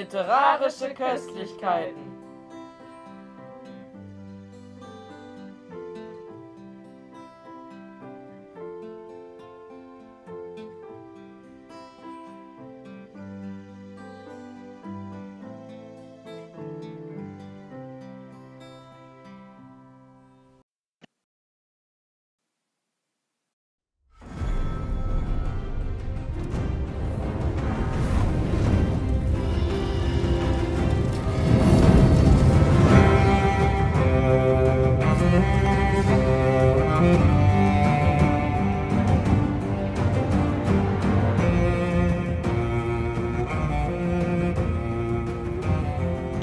Literarische Köstlichkeiten.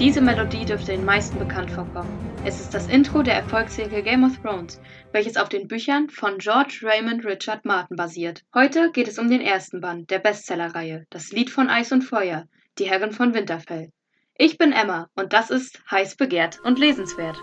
Diese Melodie dürfte den meisten bekannt vorkommen. Es ist das Intro der Erfolgsserie Game of Thrones, welches auf den Büchern von George Raymond Richard Martin basiert. Heute geht es um den ersten Band der Bestsellerreihe, das Lied von Eis und Feuer, die Herren von Winterfell. Ich bin Emma und das ist heiß begehrt und lesenswert.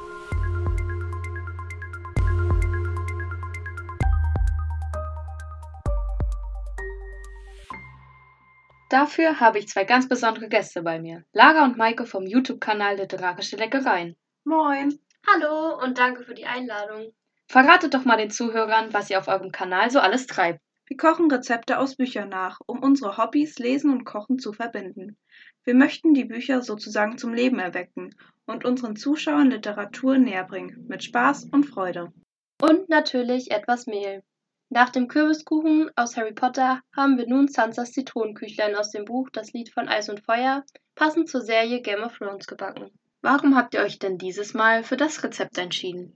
Dafür habe ich zwei ganz besondere Gäste bei mir. Lara und Maike vom YouTube-Kanal Literarische Leckereien. Moin. Hallo und danke für die Einladung. Verratet doch mal den Zuhörern, was ihr auf eurem Kanal so alles treibt. Wir kochen Rezepte aus Büchern nach, um unsere Hobbys Lesen und Kochen zu verbinden. Wir möchten die Bücher sozusagen zum Leben erwecken und unseren Zuschauern Literatur näherbringen, mit Spaß und Freude. Und natürlich etwas Mehl. Nach dem Kürbiskuchen aus Harry Potter haben wir nun Sansas Zitronenküchlein aus dem Buch Das Lied von Eis und Feuer, passend zur Serie Game of Thrones gebacken. Warum habt ihr euch denn dieses Mal für das Rezept entschieden?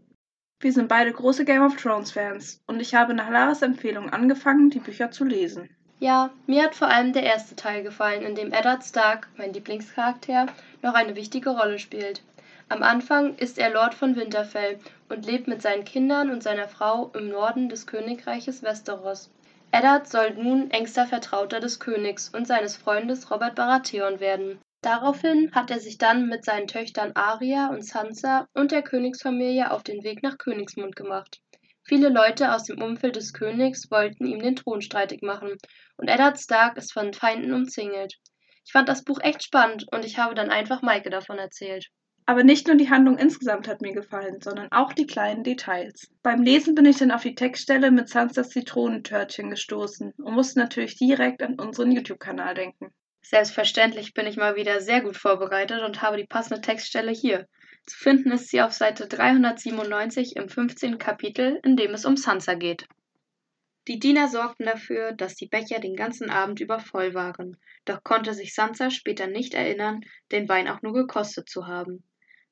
Wir sind beide große Game of Thrones Fans und ich habe nach Laras Empfehlung angefangen, die Bücher zu lesen. Ja, mir hat vor allem der erste Teil gefallen, in dem Eddard Stark, mein Lieblingscharakter, noch eine wichtige Rolle spielt. Am Anfang ist er Lord von Winterfell und lebt mit seinen Kindern und seiner Frau im Norden des Königreiches Westeros. Eddard soll nun engster Vertrauter des Königs und seines Freundes Robert Baratheon werden. Daraufhin hat er sich dann mit seinen Töchtern Arya und Sansa und der Königsfamilie auf den Weg nach Königsmund gemacht. Viele Leute aus dem Umfeld des Königs wollten ihm den Thron streitig machen, und Eddard Stark ist von Feinden umzingelt. Ich fand das Buch echt spannend und ich habe dann einfach Maike davon erzählt. Aber nicht nur die Handlung insgesamt hat mir gefallen, sondern auch die kleinen Details. Beim Lesen bin ich dann auf die Textstelle mit Sansas Zitronentörtchen gestoßen und musste natürlich direkt an unseren YouTube-Kanal denken. Selbstverständlich bin ich mal wieder sehr gut vorbereitet und habe die passende Textstelle hier. Zu finden ist sie auf Seite 397 im 15. Kapitel, in dem es um Sansa geht. Die Diener sorgten dafür, dass die Becher den ganzen Abend über voll waren, doch konnte sich Sansa später nicht erinnern, den Wein auch nur gekostet zu haben.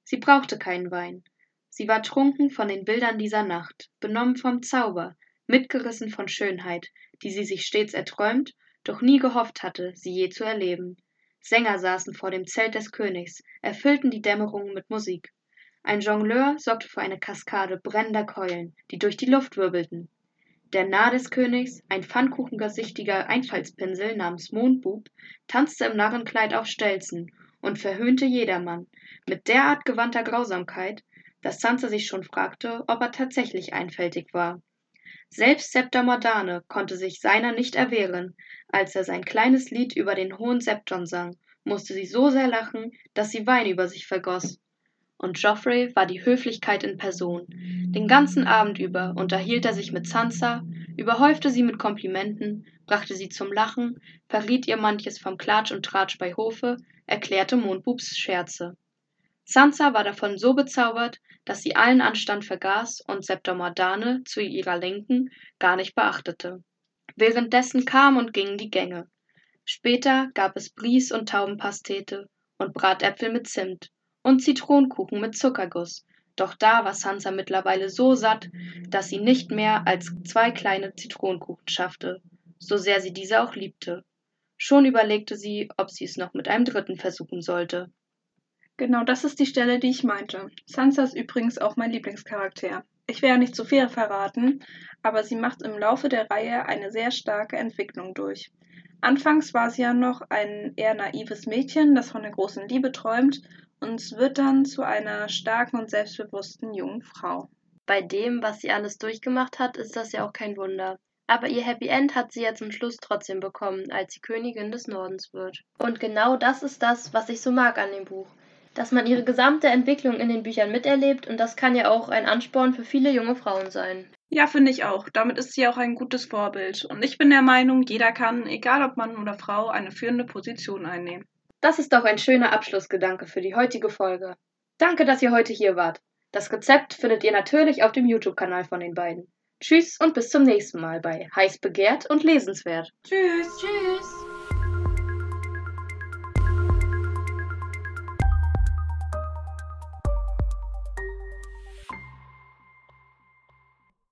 Sie brauchte keinen Wein. Sie war trunken von den Bildern dieser Nacht, benommen vom Zauber, mitgerissen von Schönheit, die sie sich stets erträumt, doch nie gehofft hatte, sie je zu erleben. Sänger saßen vor dem Zelt des Königs, erfüllten die Dämmerung mit Musik. Ein Jongleur sorgte für eine Kaskade brennender Keulen, die durch die Luft wirbelten. Der Narr des Königs, ein pfannkuchengesichtiger Einfallspinsel namens Mondbub, tanzte im Narrenkleid auf Stelzen und verhöhnte jedermann, mit derart gewandter Grausamkeit, dass Sansa sich schon fragte, ob er tatsächlich einfältig war. Selbst Septa Mordane konnte sich seiner nicht erwehren, als er sein kleines Lied über den hohen Septon sang, musste sie so sehr lachen, dass sie Wein über sich vergoss. Und Joffrey war die Höflichkeit in Person. Den ganzen Abend über unterhielt er sich mit Sansa, überhäufte sie mit Komplimenten, brachte sie zum Lachen, verriet ihr manches vom Klatsch und Tratsch bei Hofe, erklärte Mondbubs Scherze. Sansa war davon so bezaubert, dass sie allen Anstand vergaß und Septomordane zu ihrer Linken gar nicht beachtete. Währenddessen kam und gingen die Gänge. Später gab es Bries und Taubenpastete und Bratäpfel mit Zimt und Zitronenkuchen mit Zuckerguss, doch da war Sansa mittlerweile so satt, dass sie nicht mehr als zwei kleine Zitronenkuchen schaffte, so sehr sie diese auch liebte. Schon überlegte sie, ob sie es noch mit einem dritten versuchen sollte. Genau das ist die Stelle, die ich meinte. Sansa ist übrigens auch mein Lieblingscharakter. Ich werde nicht zu viel verraten, aber sie macht im Laufe der Reihe eine sehr starke Entwicklung durch. Anfangs war sie ja noch ein eher naives Mädchen, das von der großen Liebe träumt, und wird dann zu einer starken und selbstbewussten jungen Frau. Bei dem, was sie alles durchgemacht hat, ist das ja auch kein Wunder. Aber ihr Happy End hat sie ja zum Schluss trotzdem bekommen, als sie Königin des Nordens wird. Und genau das ist das, was ich so mag an dem Buch. Dass man ihre gesamte Entwicklung in den Büchern miterlebt und das kann ja auch ein Ansporn für viele junge Frauen sein. Ja, finde ich auch. Damit ist sie auch ein gutes Vorbild. Und ich bin der Meinung, jeder kann, egal ob Mann oder Frau, eine führende Position einnehmen. Das ist doch ein schöner Abschlussgedanke für die heutige Folge. Danke, dass ihr heute hier wart. Das Rezept findet ihr natürlich auf dem YouTube-Kanal von den beiden. Tschüss und bis zum nächsten Mal bei Heiß begehrt und lesenswert. Tschüss. Tschüss.